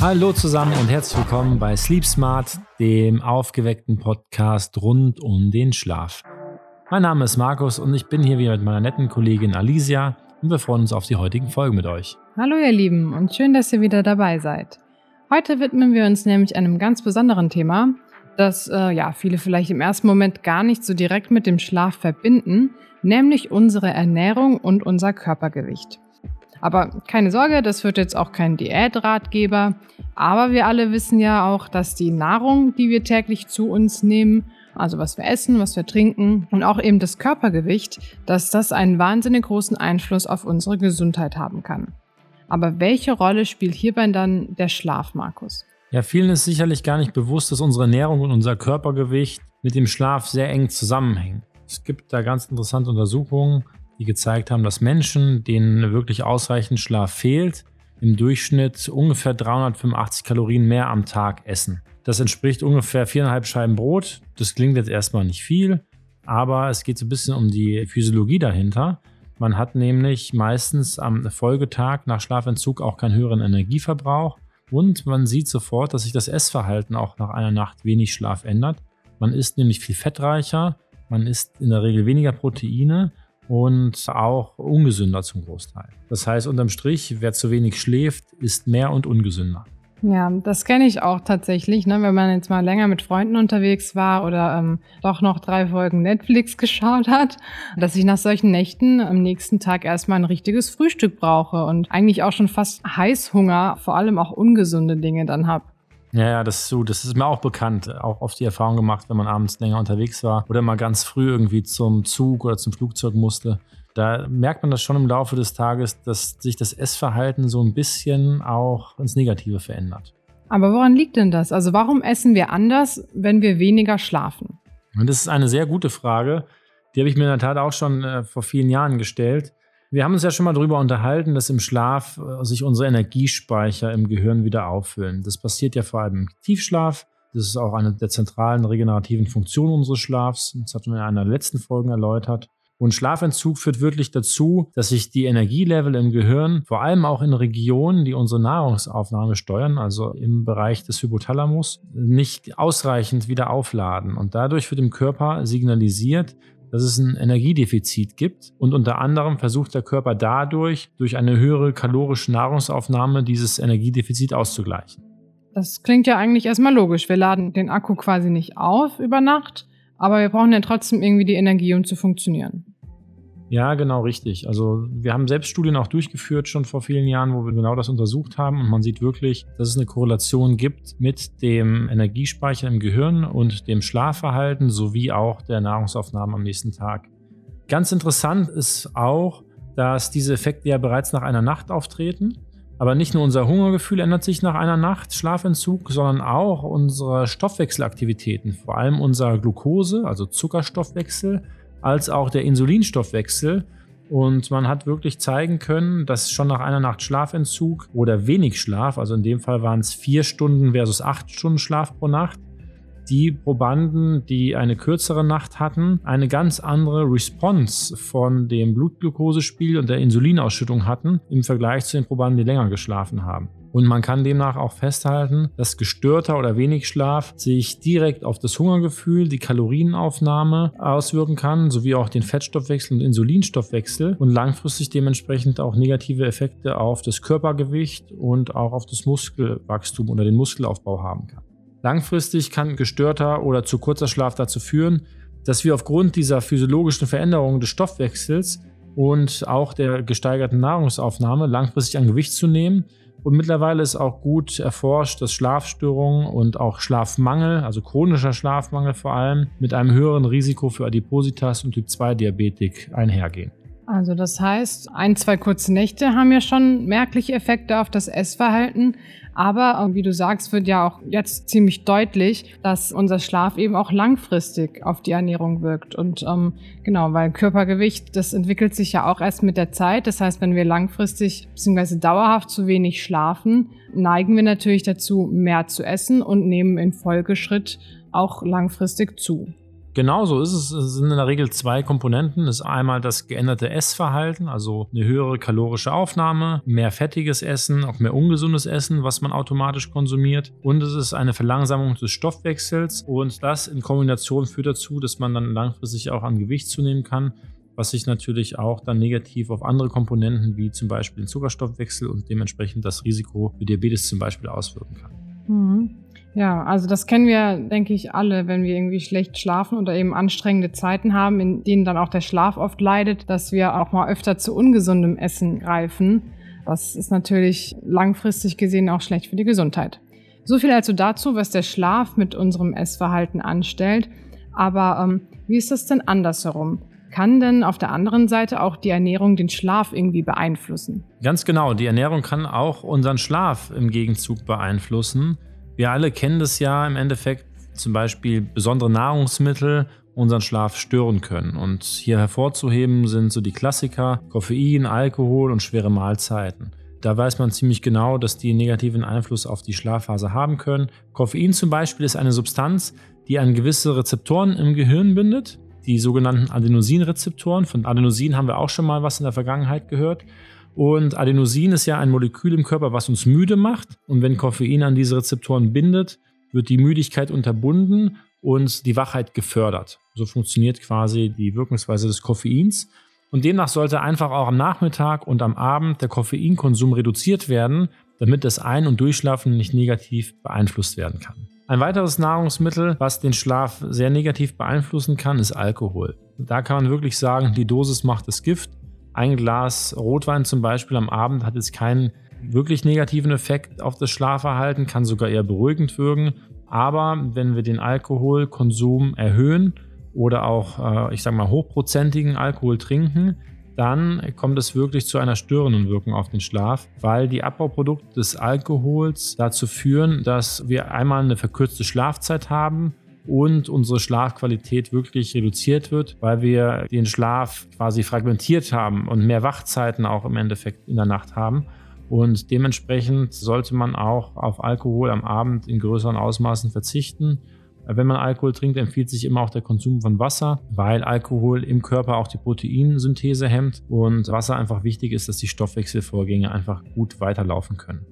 Hallo zusammen und herzlich willkommen bei Sleep Smart, dem aufgeweckten Podcast rund um den Schlaf. Mein Name ist Markus und ich bin hier wieder mit meiner netten Kollegin Alicia und wir freuen uns auf die heutigen Folgen mit euch. Hallo ihr Lieben und schön, dass ihr wieder dabei seid. Heute widmen wir uns nämlich einem ganz besonderen Thema, das äh, ja viele vielleicht im ersten Moment gar nicht so direkt mit dem Schlaf verbinden, nämlich unsere Ernährung und unser Körpergewicht. Aber keine Sorge, das wird jetzt auch kein Diätratgeber. Aber wir alle wissen ja auch, dass die Nahrung, die wir täglich zu uns nehmen, also was wir essen, was wir trinken und auch eben das Körpergewicht, dass das einen wahnsinnig großen Einfluss auf unsere Gesundheit haben kann. Aber welche Rolle spielt hierbei dann der Schlaf, Markus? Ja, vielen ist sicherlich gar nicht bewusst, dass unsere Ernährung und unser Körpergewicht mit dem Schlaf sehr eng zusammenhängen. Es gibt da ganz interessante Untersuchungen, die gezeigt haben, dass Menschen, denen wirklich ausreichend Schlaf fehlt, im Durchschnitt ungefähr 385 Kalorien mehr am Tag essen. Das entspricht ungefähr viereinhalb Scheiben Brot. Das klingt jetzt erstmal nicht viel, aber es geht so ein bisschen um die Physiologie dahinter. Man hat nämlich meistens am Folgetag nach Schlafentzug auch keinen höheren Energieverbrauch und man sieht sofort, dass sich das Essverhalten auch nach einer Nacht wenig Schlaf ändert. Man isst nämlich viel fettreicher, man isst in der Regel weniger Proteine und auch ungesünder zum Großteil. Das heißt, unterm Strich, wer zu wenig schläft, ist mehr und ungesünder. Ja, das kenne ich auch tatsächlich, ne? wenn man jetzt mal länger mit Freunden unterwegs war oder ähm, doch noch drei Folgen Netflix geschaut hat, dass ich nach solchen Nächten am nächsten Tag erstmal ein richtiges Frühstück brauche und eigentlich auch schon fast Heißhunger, vor allem auch ungesunde Dinge dann habe. Ja, ja, das ist so, das ist mir auch bekannt. Auch oft die Erfahrung gemacht, wenn man abends länger unterwegs war oder mal ganz früh irgendwie zum Zug oder zum Flugzeug musste. Da merkt man das schon im Laufe des Tages, dass sich das Essverhalten so ein bisschen auch ins Negative verändert. Aber woran liegt denn das? Also warum essen wir anders, wenn wir weniger schlafen? Und das ist eine sehr gute Frage. Die habe ich mir in der Tat auch schon äh, vor vielen Jahren gestellt. Wir haben uns ja schon mal darüber unterhalten, dass im Schlaf äh, sich unsere Energiespeicher im Gehirn wieder auffüllen. Das passiert ja vor allem im Tiefschlaf. Das ist auch eine der zentralen regenerativen Funktionen unseres Schlafs. Das hatten wir in einer der letzten Folgen erläutert. Und Schlafentzug führt wirklich dazu, dass sich die Energielevel im Gehirn, vor allem auch in Regionen, die unsere Nahrungsaufnahme steuern, also im Bereich des Hypothalamus, nicht ausreichend wieder aufladen. Und dadurch wird im Körper signalisiert, dass es ein Energiedefizit gibt und unter anderem versucht der Körper dadurch, durch eine höhere kalorische Nahrungsaufnahme, dieses Energiedefizit auszugleichen. Das klingt ja eigentlich erstmal logisch. Wir laden den Akku quasi nicht auf über Nacht, aber wir brauchen ja trotzdem irgendwie die Energie, um zu funktionieren. Ja, genau richtig. Also wir haben selbst Studien auch durchgeführt schon vor vielen Jahren, wo wir genau das untersucht haben und man sieht wirklich, dass es eine Korrelation gibt mit dem Energiespeicher im Gehirn und dem Schlafverhalten sowie auch der Nahrungsaufnahme am nächsten Tag. Ganz interessant ist auch, dass diese Effekte ja bereits nach einer Nacht auftreten. Aber nicht nur unser Hungergefühl ändert sich nach einer Nacht Schlafentzug, sondern auch unsere Stoffwechselaktivitäten, vor allem unser Glucose, also Zuckerstoffwechsel, als auch der Insulinstoffwechsel. Und man hat wirklich zeigen können, dass schon nach einer Nacht Schlafentzug oder wenig Schlaf, also in dem Fall waren es vier Stunden versus acht Stunden Schlaf pro Nacht, die Probanden, die eine kürzere Nacht hatten, eine ganz andere Response von dem Blutglukosespiegel und der Insulinausschüttung hatten im Vergleich zu den Probanden, die länger geschlafen haben. Und man kann demnach auch festhalten, dass gestörter oder wenig Schlaf sich direkt auf das Hungergefühl, die Kalorienaufnahme auswirken kann, sowie auch den Fettstoffwechsel und Insulinstoffwechsel und langfristig dementsprechend auch negative Effekte auf das Körpergewicht und auch auf das Muskelwachstum oder den Muskelaufbau haben kann. Langfristig kann gestörter oder zu kurzer Schlaf dazu führen, dass wir aufgrund dieser physiologischen Veränderungen des Stoffwechsels und auch der gesteigerten Nahrungsaufnahme langfristig an Gewicht zu nehmen und mittlerweile ist auch gut erforscht, dass Schlafstörungen und auch Schlafmangel, also chronischer Schlafmangel vor allem, mit einem höheren Risiko für Adipositas und Typ-2-Diabetik einhergehen. Also das heißt, ein, zwei kurze Nächte haben ja schon merkliche Effekte auf das Essverhalten. Aber äh, wie du sagst, wird ja auch jetzt ziemlich deutlich, dass unser Schlaf eben auch langfristig auf die Ernährung wirkt. Und ähm, genau, weil Körpergewicht, das entwickelt sich ja auch erst mit der Zeit. Das heißt, wenn wir langfristig bzw. dauerhaft zu wenig schlafen, neigen wir natürlich dazu, mehr zu essen und nehmen in Folgeschritt auch langfristig zu. Genau so ist es. Es sind in der Regel zwei Komponenten. Es ist einmal das geänderte Essverhalten, also eine höhere kalorische Aufnahme, mehr fettiges Essen, auch mehr ungesundes Essen, was man automatisch konsumiert. Und es ist eine Verlangsamung des Stoffwechsels. Und das in Kombination führt dazu, dass man dann langfristig auch an Gewicht zunehmen kann was sich natürlich auch dann negativ auf andere Komponenten wie zum Beispiel den Zuckerstoffwechsel und dementsprechend das Risiko für Diabetes zum Beispiel auswirken kann. Mhm. Ja, also das kennen wir, denke ich, alle, wenn wir irgendwie schlecht schlafen oder eben anstrengende Zeiten haben, in denen dann auch der Schlaf oft leidet, dass wir auch mal öfter zu ungesundem Essen greifen. Das ist natürlich langfristig gesehen auch schlecht für die Gesundheit. So viel also dazu, was der Schlaf mit unserem Essverhalten anstellt. Aber ähm, wie ist das denn andersherum? Kann denn auf der anderen Seite auch die Ernährung den Schlaf irgendwie beeinflussen? Ganz genau, die Ernährung kann auch unseren Schlaf im Gegenzug beeinflussen. Wir alle kennen das ja im Endeffekt, zum Beispiel besondere Nahrungsmittel unseren Schlaf stören können. Und hier hervorzuheben sind so die Klassiker Koffein, Alkohol und schwere Mahlzeiten. Da weiß man ziemlich genau, dass die negativen Einfluss auf die Schlafphase haben können. Koffein zum Beispiel ist eine Substanz, die an gewisse Rezeptoren im Gehirn bindet, die sogenannten Adenosinrezeptoren. Von Adenosin haben wir auch schon mal was in der Vergangenheit gehört. Und Adenosin ist ja ein Molekül im Körper, was uns müde macht. Und wenn Koffein an diese Rezeptoren bindet, wird die Müdigkeit unterbunden und die Wachheit gefördert. So funktioniert quasi die Wirkungsweise des Koffeins. Und demnach sollte einfach auch am Nachmittag und am Abend der Koffeinkonsum reduziert werden, damit das Ein- und Durchschlafen nicht negativ beeinflusst werden kann. Ein weiteres Nahrungsmittel, was den Schlaf sehr negativ beeinflussen kann, ist Alkohol. Da kann man wirklich sagen, die Dosis macht das Gift. Ein Glas Rotwein zum Beispiel am Abend hat jetzt keinen wirklich negativen Effekt auf das Schlafverhalten, kann sogar eher beruhigend wirken. Aber wenn wir den Alkoholkonsum erhöhen oder auch, äh, ich sage mal, hochprozentigen Alkohol trinken, dann kommt es wirklich zu einer störenden Wirkung auf den Schlaf, weil die Abbauprodukte des Alkohols dazu führen, dass wir einmal eine verkürzte Schlafzeit haben und unsere Schlafqualität wirklich reduziert wird, weil wir den Schlaf quasi fragmentiert haben und mehr Wachzeiten auch im Endeffekt in der Nacht haben. Und dementsprechend sollte man auch auf Alkohol am Abend in größeren Ausmaßen verzichten. Wenn man Alkohol trinkt, empfiehlt sich immer auch der Konsum von Wasser, weil Alkohol im Körper auch die Proteinsynthese hemmt und Wasser einfach wichtig ist, dass die Stoffwechselvorgänge einfach gut weiterlaufen können.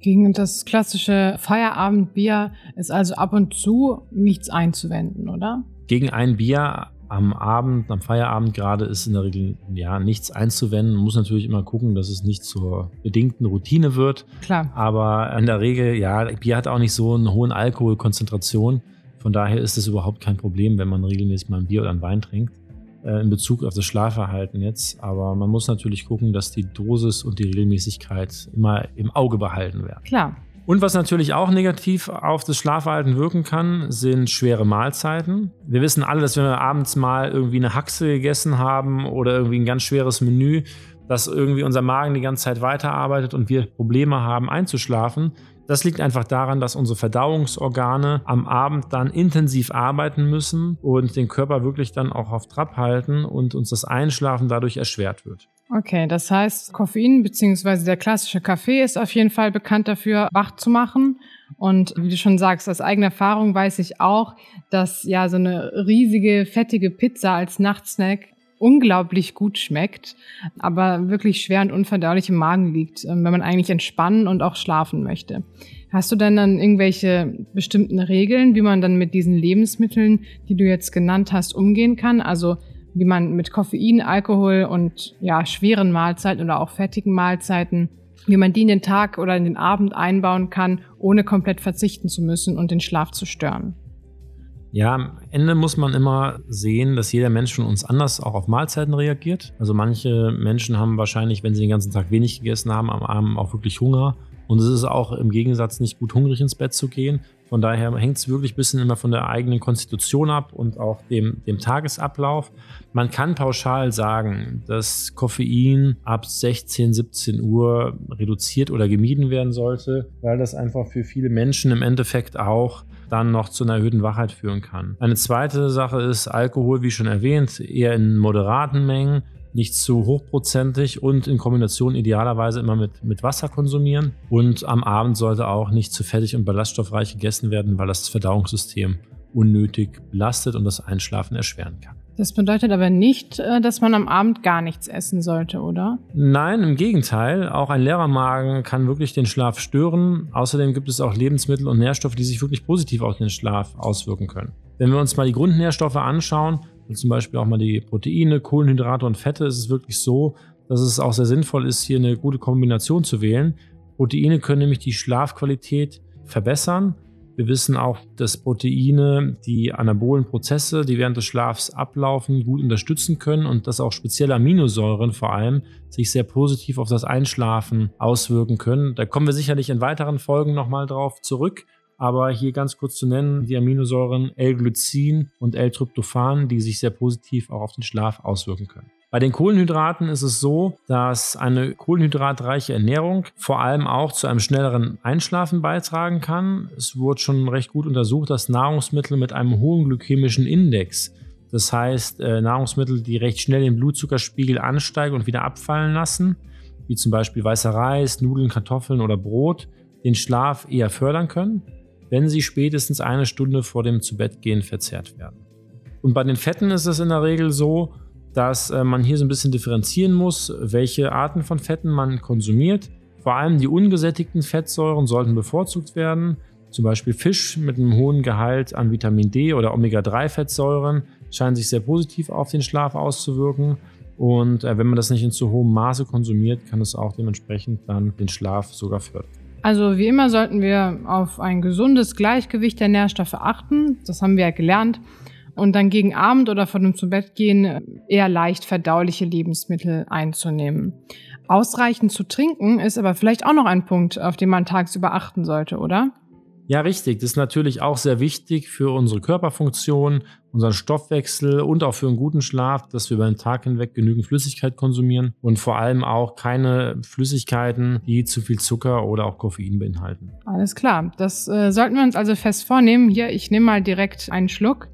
Gegen das klassische Feierabendbier ist also ab und zu nichts einzuwenden, oder? Gegen ein Bier am Abend, am Feierabend gerade ist in der Regel ja nichts einzuwenden. Man muss natürlich immer gucken, dass es nicht zur bedingten Routine wird. Klar. Aber in der Regel, ja, Bier hat auch nicht so eine hohe Alkoholkonzentration. Von daher ist es überhaupt kein Problem, wenn man regelmäßig mal ein Bier oder ein Wein trinkt. Äh, in Bezug auf das Schlafverhalten jetzt. Aber man muss natürlich gucken, dass die Dosis und die Regelmäßigkeit immer im Auge behalten werden. Klar. Und was natürlich auch negativ auf das Schlafverhalten wirken kann, sind schwere Mahlzeiten. Wir wissen alle, dass wenn wir abends mal irgendwie eine Haxe gegessen haben oder irgendwie ein ganz schweres Menü, dass irgendwie unser Magen die ganze Zeit weiterarbeitet und wir Probleme haben einzuschlafen, das liegt einfach daran, dass unsere Verdauungsorgane am Abend dann intensiv arbeiten müssen und den Körper wirklich dann auch auf Trab halten und uns das Einschlafen dadurch erschwert wird. Okay, das heißt, Koffein bzw. der klassische Kaffee ist auf jeden Fall bekannt dafür, wach zu machen. Und wie du schon sagst, aus eigener Erfahrung weiß ich auch, dass ja so eine riesige, fettige Pizza als Nachtsnack unglaublich gut schmeckt, aber wirklich schwer und unverdaulich im Magen liegt, ähm, wenn man eigentlich entspannen und auch schlafen möchte. Hast du denn dann irgendwelche bestimmten Regeln, wie man dann mit diesen Lebensmitteln, die du jetzt genannt hast, umgehen kann? Also wie man mit Koffein, Alkohol und ja, schweren Mahlzeiten oder auch fettigen Mahlzeiten, wie man die in den Tag oder in den Abend einbauen kann, ohne komplett verzichten zu müssen und den Schlaf zu stören. Ja, am Ende muss man immer sehen, dass jeder Mensch von uns anders auch auf Mahlzeiten reagiert. Also manche Menschen haben wahrscheinlich, wenn sie den ganzen Tag wenig gegessen haben, am Abend auch wirklich Hunger Und es ist auch im Gegensatz nicht gut hungrig ins Bett zu gehen. Von daher hängt es wirklich ein bisschen immer von der eigenen Konstitution ab und auch dem, dem Tagesablauf. Man kann pauschal sagen, dass Koffein ab 16, 17 Uhr reduziert oder gemieden werden sollte, weil das einfach für viele Menschen im Endeffekt auch dann noch zu einer erhöhten Wachheit führen kann. Eine zweite Sache ist Alkohol, wie schon erwähnt, eher in moderaten Mengen nicht zu hochprozentig und in Kombination idealerweise immer mit, mit Wasser konsumieren. Und am Abend sollte auch nicht zu fettig und ballaststoffreich gegessen werden, weil das Verdauungssystem unnötig belastet und das Einschlafen erschweren kann. Das bedeutet aber nicht, äh, dass man am Abend gar nichts essen sollte, oder? Nein, im Gegenteil. Auch ein leerer Magen kann wirklich den Schlaf stören. Außerdem gibt es auch Lebensmittel und Nährstoffe, die sich wirklich positiv auf den Schlaf auswirken können. Wenn wir uns mal die Grundnährstoffe anschauen, und zum Beispiel auch mal die Proteine, Kohlenhydrate und Fette, ist es wirklich so, dass es auch sehr sinnvoll ist, hier eine gute Kombination zu wählen. Proteine können nämlich die Schlafqualität verbessern. Wir wissen auch, dass Proteine die anabolen Prozesse, die während des Schlafs ablaufen, gut unterstützen können und dass auch spezielle Aminosäuren vor allem sich sehr positiv auf das Einschlafen auswirken können. Da kommen wir sicherlich in weiteren Folgen nochmal drauf zurück. Aber hier ganz kurz zu nennen, die Aminosäuren L-Glycin und L-Tryptophan, die sich sehr positiv auch auf den Schlaf auswirken können. Bei den Kohlenhydraten ist es so, dass eine kohlenhydratreiche Ernährung vor allem auch zu einem schnelleren Einschlafen beitragen kann. Es wurde schon recht gut untersucht, dass Nahrungsmittel mit einem hohen glykämischen Index, das heißt äh, Nahrungsmittel, die recht schnell den Blutzuckerspiegel ansteigen und wieder abfallen lassen, wie zum Beispiel weißer Reis, Nudeln, Kartoffeln oder Brot, den Schlaf eher fördern können wenn sie spätestens eine Stunde vor dem Zubettgehen verzehrt werden. Und bei den Fetten ist es in der Regel so, dass äh, man hier so ein bisschen differenzieren muss, welche Arten von Fetten man konsumiert. Vor allem die ungesättigten Fettsäuren sollten bevorzugt werden. Zum Beispiel Fisch mit einem hohen Gehalt an Vitamin D oder Omega-3-Fettsäuren scheinen sich sehr positiv auf den Schlaf auszuwirken. Und äh, wenn man das nicht in zu hohem Maße konsumiert, kann es auch dementsprechend dann den Schlaf sogar fördern. Also wie immer sollten wir auf ein gesundes Gleichgewicht der Nährstoffe achten. Das haben wir ja gelernt. Und dann gegen Abend oder vor dem Zubettgehen eher leicht verdauliche Lebensmittel einzunehmen. Ausreichend zu trinken ist aber vielleicht auch noch ein Punkt, auf den man tagsüber achten sollte, oder? Ja, richtig. Das ist natürlich auch sehr wichtig für unsere Körperfunktion, unseren Stoffwechsel und auch für einen guten Schlaf, dass wir über den Tag hinweg genügend Flüssigkeit konsumieren und vor allem auch keine Flüssigkeiten, die zu viel Zucker oder auch Koffein beinhalten. Alles klar. Das äh, sollten wir uns also fest vornehmen. Hier, ich nehme mal direkt einen Schluck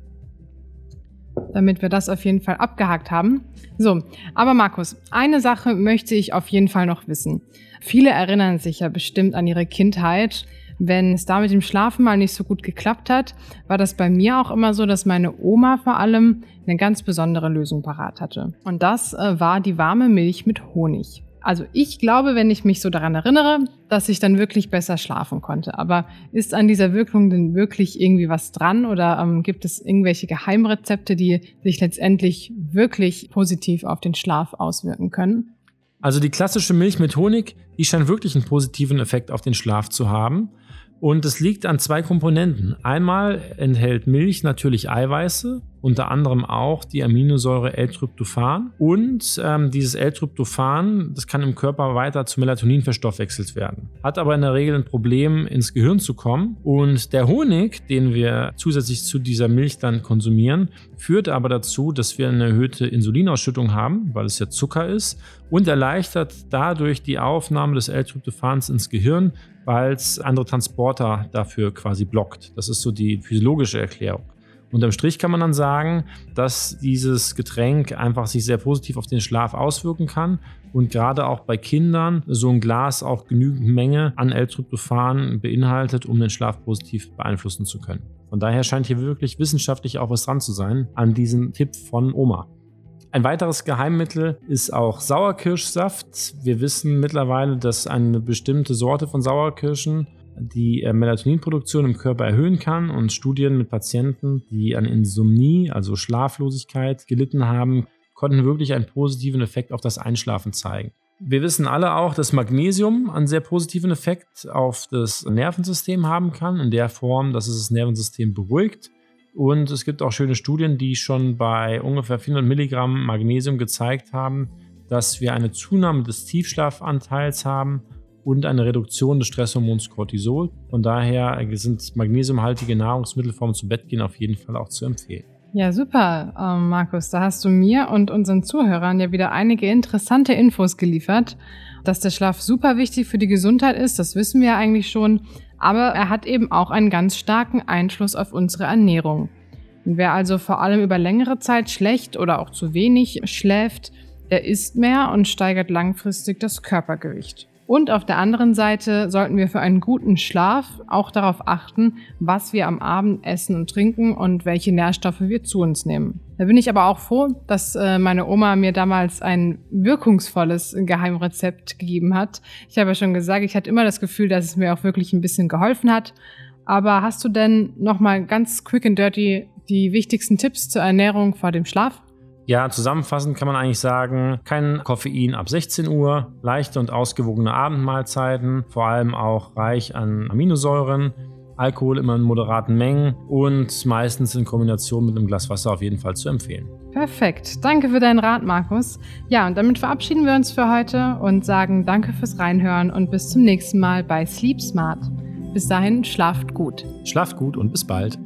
damit wir das auf jeden Fall abgehakt haben. So, aber Markus, eine Sache möchte ich auf jeden Fall noch wissen. Viele erinnern sich ja bestimmt an ihre Kindheit, wenn es da mit dem Schlafen mal nicht so gut geklappt hat, war das bei mir auch immer so, dass meine Oma vor allem eine ganz besondere Lösung parat hatte. Und das äh, war die warme Milch mit Honig. Also ich glaube, wenn ich mich so daran erinnere, dass ich dann wirklich besser schlafen konnte. Aber ist an dieser Wirkung denn wirklich irgendwie was dran oder ähm, gibt es irgendwelche Geheimrezepte, die sich letztendlich wirklich positiv auf den Schlaf auswirken können? Also die klassische Milch mit Honig, die scheint wirklich einen positiven Effekt auf den Schlaf zu haben. Und es liegt an zwei Komponenten. Einmal enthält Milch natürlich Eiweiße, unter anderem auch die Aminosäure L-Tryptophan. Und ähm, dieses L-Tryptophan, das kann im Körper weiter zu Melatonin verstoffwechselt werden. Hat aber in der Regel ein Problem, ins Gehirn zu kommen. Und der Honig, den wir zusätzlich zu dieser Milch dann konsumieren, führt aber dazu, dass wir eine erhöhte Insulinausschüttung haben, weil es ja Zucker ist, und erleichtert dadurch die Aufnahme des L-Tryptophans ins Gehirn, weil es andere Transporter dafür quasi blockt. Das ist so die physiologische Erklärung. Unterm Strich kann man dann sagen, dass dieses Getränk einfach sich sehr positiv auf den Schlaf auswirken kann und gerade auch bei Kindern so ein Glas auch genügend Menge an L-Tryptophan beinhaltet, um den Schlaf positiv beeinflussen zu können. Von daher scheint hier wirklich wissenschaftlich auch was dran zu sein an diesem Tipp von Oma. Ein weiteres Geheimmittel ist auch Sauerkirschsaft. Wir wissen mittlerweile, dass eine bestimmte Sorte von Sauerkirschen die äh, Melatoninproduktion im Körper erhöhen kann und Studien mit Patienten, die an Insomnie, also Schlaflosigkeit, gelitten haben, konnten wirklich einen positiven Effekt auf das Einschlafen zeigen. Wir wissen alle auch, dass Magnesium einen sehr positiven Effekt auf das Nervensystem haben kann, in der Form, dass es das Nervensystem beruhigt und es gibt auch schöne Studien, die schon bei ungefähr 400 Milligramm Magnesium gezeigt haben, dass wir eine Zunahme des Tiefschlafanteils haben und eine Reduktion des Stresshormons Cortisol. Von daher sind magnesiumhaltige Nahrungsmittel vorm zu Bett gehen auf jeden Fall auch zu empfehlen. Ja, super, ähm, Markus. Da hast du mir und unseren Zuhörern ja wieder einige interessante Infos geliefert. Dass der Schlaf super wichtig für die Gesundheit ist, das wissen wir ja eigentlich schon. Aber er hat eben auch einen ganz starken Einfluss auf unsere Ernährung. Wer also vor allem über längere Zeit schlecht oder auch zu wenig schläft, der isst mehr und steigert langfristig das Körpergewicht. Und auf der anderen Seite sollten wir für einen guten Schlaf auch darauf achten, was wir am Abend essen und trinken und welche Nährstoffe wir zu uns nehmen. Da bin ich aber auch froh, dass äh, meine Oma mir damals ein wirkungsvolles Geheimrezept gegeben hat. Ich habe ja schon gesagt, ich hatte immer das Gefühl, dass es mir auch wirklich ein bisschen geholfen hat. Aber hast du denn noch mal ganz quick and dirty die wichtigsten Tipps zur Ernährung vor dem Schlaf? Ja, zusammenfassend kann man eigentlich sagen, kein Koffein ab 16 Uhr, leichte und ausgewogene Abendmahlzeiten, vor allem auch reich an Aminosäuren, Alkohol immer in moderaten Mengen und meistens in Kombination mit einem Glas Wasser auf jeden Fall zu empfehlen. Perfekt. Danke für deinen Rat, Markus. Ja, und damit verabschieden wir uns für heute und sagen Danke fürs Reinhören und bis zum nächsten Mal bei Sleep Smart. Bis dahin, schlaft gut. Schlaft gut und bis bald.